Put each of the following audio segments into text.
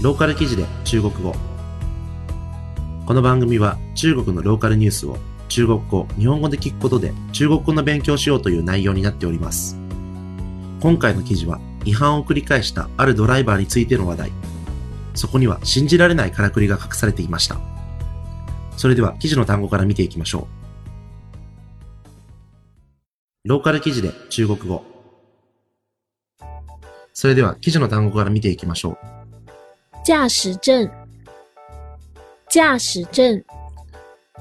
ローカル記事で中国語。この番組は中国のローカルニュースを中国語、日本語で聞くことで中国語の勉強しようという内容になっております。今回の記事は違反を繰り返したあるドライバーについての話題。そこには信じられないからくりが隠されていました。それでは記事の単語から見ていきましょう。ローカル記事で中国語。それでは記事の単語から見ていきましょう。驾驶证，驾驶证。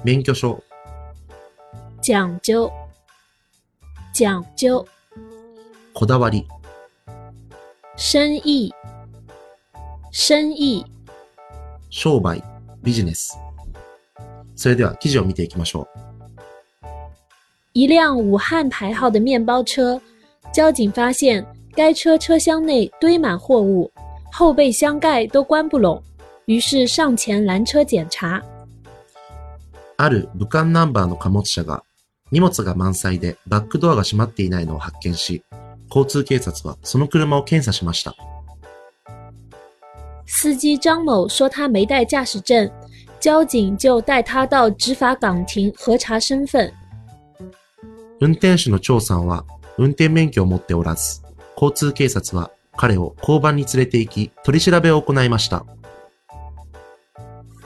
免許証、讲究，讲究。こだわり、生意，生意。商売、ビジネス。それでは記事を見ていきましょう。一辆武汉牌号的面包车，交警发现该车车厢内堆满货物，后备箱盖都关不拢，于是上前拦车检查。ある武漢ナンバーの貨物車が荷物が満載でバックドアが閉まっていないのを発見し、交通警察はその車を検査しました。司机张某说他没带驾驶证，交警就带他到执法岗亭核查身份。運転手の張さんは運転免許を持っておらず、交通警察は彼を交番に連れて行き、取り調べを行いました。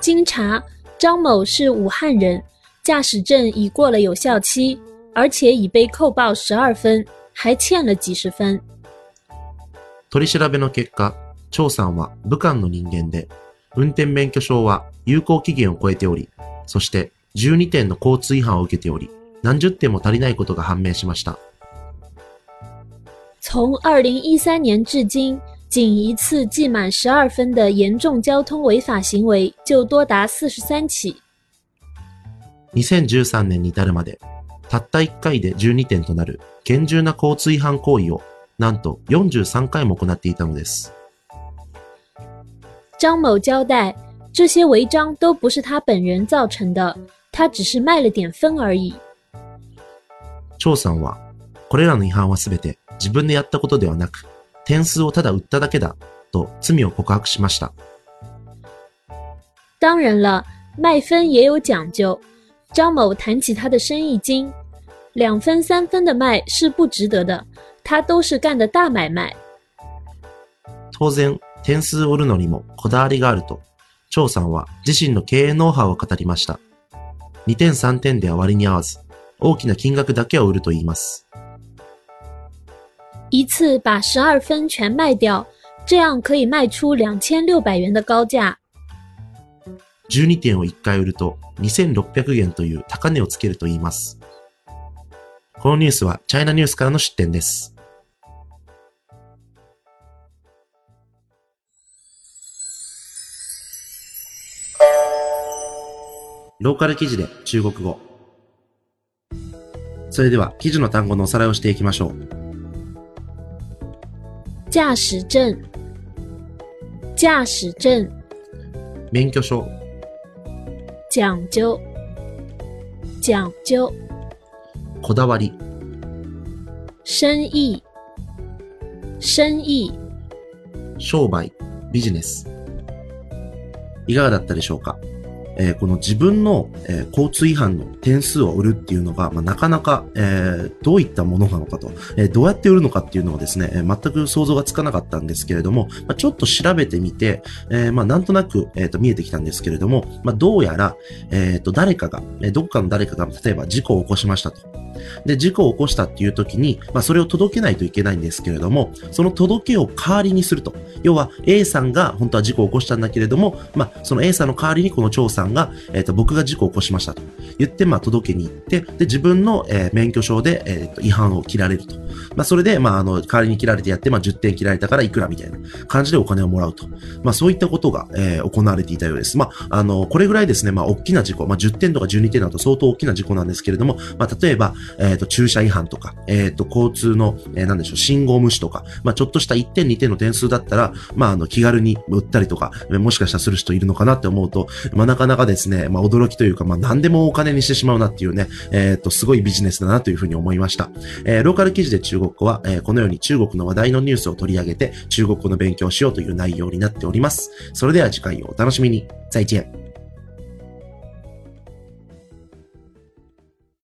经查，张某是武汉人，驾驶证已过了有效期，而且已被扣报十二分，还欠了几十分。取り調べの結果、張さんは武漢の人間で、運転免許証は有効期限を超えており、そして12点の交通違反を受けており、何十点も足りないことが判明しました。从二零一三年至今，仅一次记满十二分的严重交通违法行为就多达四十三起。 2013年に至るまで、たった1回で12点となる厳重な交通違反行為を、なんと43回も行っていたのです。张某交代，这些违章都不是他本人造成的，他只是卖了点分而已。張さんは、これらの違反はすべて 自分でやったことではなく、点数をただ売っただけだ、と罪を告白しました。当然了，卖分也有讲究。张某谈起他的生意经，两分三分的卖是不值得的，他都是干的大买卖。当然、点数を売るのにもこだわりがあると、張さんは自身の経営ノウハウを語りました。2点3点では割に合わず、大きな金額だけを売ると言います。一次把十二分全卖掉，这样可以卖出两千六百元的高价。12点を1回売ると2600元という高値をつけると言います。このニュースはチャイナニュースからの出展です。ローカル記事で中国語。それでは記事の単語のおさらいをしていきましょう。驾驶证，驾驶证。免許証、讲究，讲究。こだわり、生意，生意。商売、ビジネス。いかがだったでしょうか？えーこの自分の、えー交通違反の点数を売るっていうのが、まあ、なかなか、えーどういったものなのかと、えどうやって売るのかっていうのはですね、え全く想像がつかなかったんですけれども、まあ、ちょっと調べてみて、えまあ、なんとなく、えーと見えてきたんですけれども、まあ、どうやら、えーと誰かが、えどっかの誰かが、例えば事故を起こしましたと。で、事故を起こしたっていう時に、まあ、それを届けないといけないんですけれども、その届けを代わりにすると。要は、A さんが本当は事故を起こしたんだけれども、まあ、その A さんの代わりにこの張さんが、えっ、と、僕が事故を起こしましたと言って、まあ、届けに行って、で、自分の、えー免許証で、えっ、と、違反を切られると。まあ、それで、まあ、あの、代わりに切られてやって、まあ、10点切られたからいくらみたいな感じでお金をもらうと。まあ、そういったことが、えー行われていたようです。まあ、あの、これぐらいですね、まあ、大きな事故、まあ、10点とか12点だと相当大きな事故なんですけれども、まあ、例えば、えっ、と、駐車違反とか、えっ、と、交通の、えーなんでしょう、信号無視とか、まあ、ちょっとした1点2点の点数だったら、まあ、あの、気軽に売ったりとか、もしかしたらする人いるのかなって思うと、まあ、なかなかですね、まあ、驚きというか、まあ、何でもお金にしてしまうなっていうね、えっ、と、すごいビジネスだなというふうに思いました。えローカル記事で中国語は、えこのように中国の話題のニュースを取り上げて、中国語の勉強をしようという内容になっております。それでは次回をお楽しみに。再见。